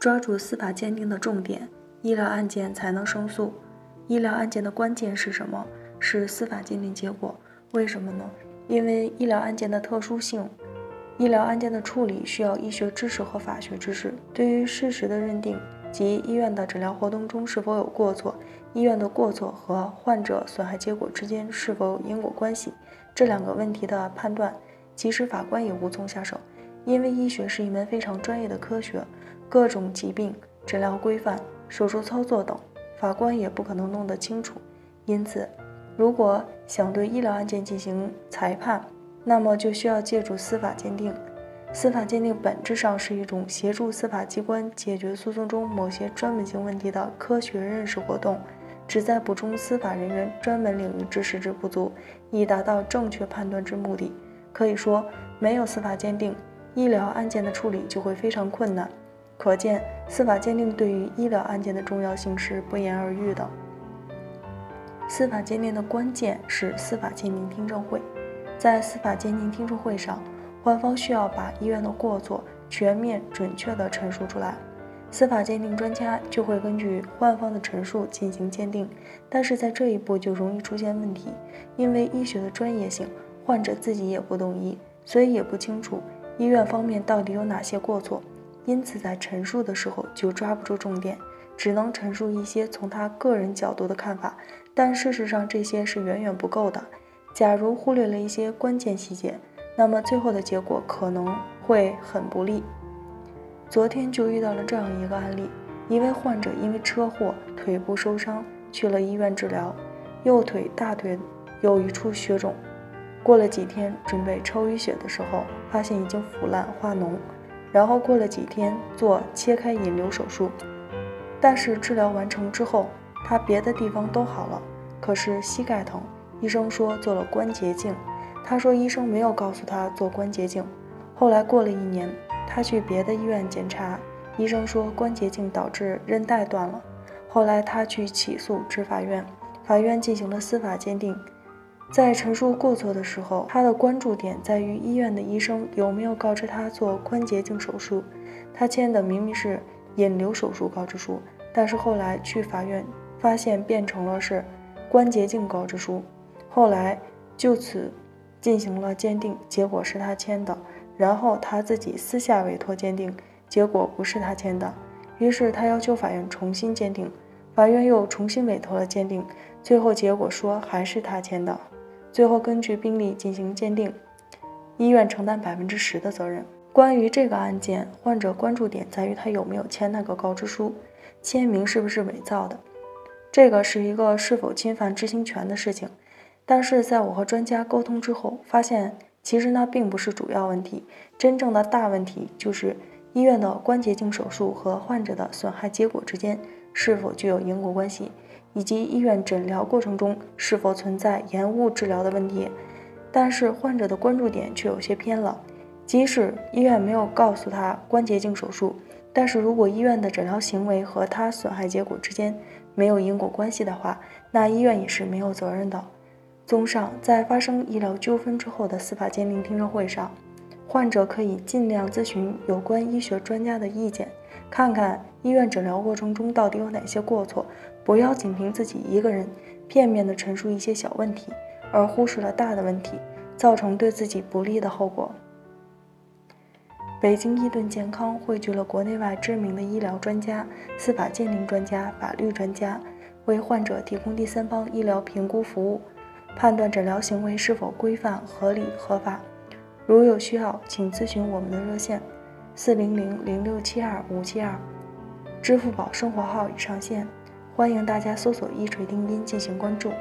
抓住司法鉴定的重点，医疗案件才能胜诉。医疗案件的关键是什么？是司法鉴定结果。为什么呢？因为医疗案件的特殊性，医疗案件的处理需要医学知识和法学知识。对于事实的认定及医院的诊疗活动中是否有过错，医院的过错和患者损害结果之间是否有因果关系，这两个问题的判断，即使法官也无从下手。因为医学是一门非常专业的科学。各种疾病、诊疗规范、手术操作等，法官也不可能弄得清楚。因此，如果想对医疗案件进行裁判，那么就需要借助司法鉴定。司法鉴定本质上是一种协助司法机关解决诉讼中某些专门性问题的科学认识活动，旨在补充司法人员专门领域知识之不足，以达到正确判断之目的。可以说，没有司法鉴定，医疗案件的处理就会非常困难。可见，司法鉴定对于医疗案件的重要性是不言而喻的。司法鉴定的关键是司法鉴定听证会，在司法鉴定听证会上，患方需要把医院的过错全面准确地陈述出来，司法鉴定专家就会根据患方的陈述进行鉴定。但是在这一步就容易出现问题，因为医学的专业性，患者自己也不懂医，所以也不清楚医院方面到底有哪些过错。因此，在陈述的时候就抓不住重点，只能陈述一些从他个人角度的看法，但事实上这些是远远不够的。假如忽略了一些关键细节，那么最后的结果可能会很不利。昨天就遇到了这样一个案例：一位患者因为车祸腿部受伤去了医院治疗，右腿大腿有一处血肿，过了几天准备抽淤血的时候，发现已经腐烂化脓。然后过了几天做切开引流手术，但是治疗完成之后，他别的地方都好了，可是膝盖疼，医生说做了关节镜。他说医生没有告诉他做关节镜。后来过了一年，他去别的医院检查，医生说关节镜导致韧带断了。后来他去起诉至法院，法院进行了司法鉴定。在陈述过错的时候，他的关注点在于医院的医生有没有告知他做关节镜手术。他签的明明是引流手术告知书，但是后来去法院发现变成了是关节镜告知书。后来就此进行了鉴定，结果是他签的。然后他自己私下委托鉴定，结果不是他签的。于是他要求法院重新鉴定，法院又重新委托了鉴定，最后结果说还是他签的。最后根据病例进行鉴定，医院承担百分之十的责任。关于这个案件，患者关注点在于他有没有签那个告知书，签名是不是伪造的，这个是一个是否侵犯知情权的事情。但是在我和专家沟通之后，发现其实那并不是主要问题，真正的大问题就是医院的关节镜手术和患者的损害结果之间是否具有因果关系。以及医院诊疗过程中是否存在延误治疗的问题，但是患者的关注点却有些偏了。即使医院没有告诉他关节镜手术，但是如果医院的诊疗行为和他损害结果之间没有因果关系的话，那医院也是没有责任的。综上，在发生医疗纠纷之后的司法鉴定听证会上，患者可以尽量咨询有关医学专家的意见，看看医院诊疗过程中到底有哪些过错。不要仅凭自己一个人片面地陈述一些小问题，而忽视了大的问题，造成对自己不利的后果。北京伊顿健康汇聚了国内外知名的医疗专家、司法鉴定专家、法律专家，为患者提供第三方医疗评估服务，判断诊疗行为是否规范、合理、合法。如有需要，请咨询我们的热线：四零零零六七二五七二，支付宝生活号已上线。欢迎大家搜索“一锤定音”进行关注。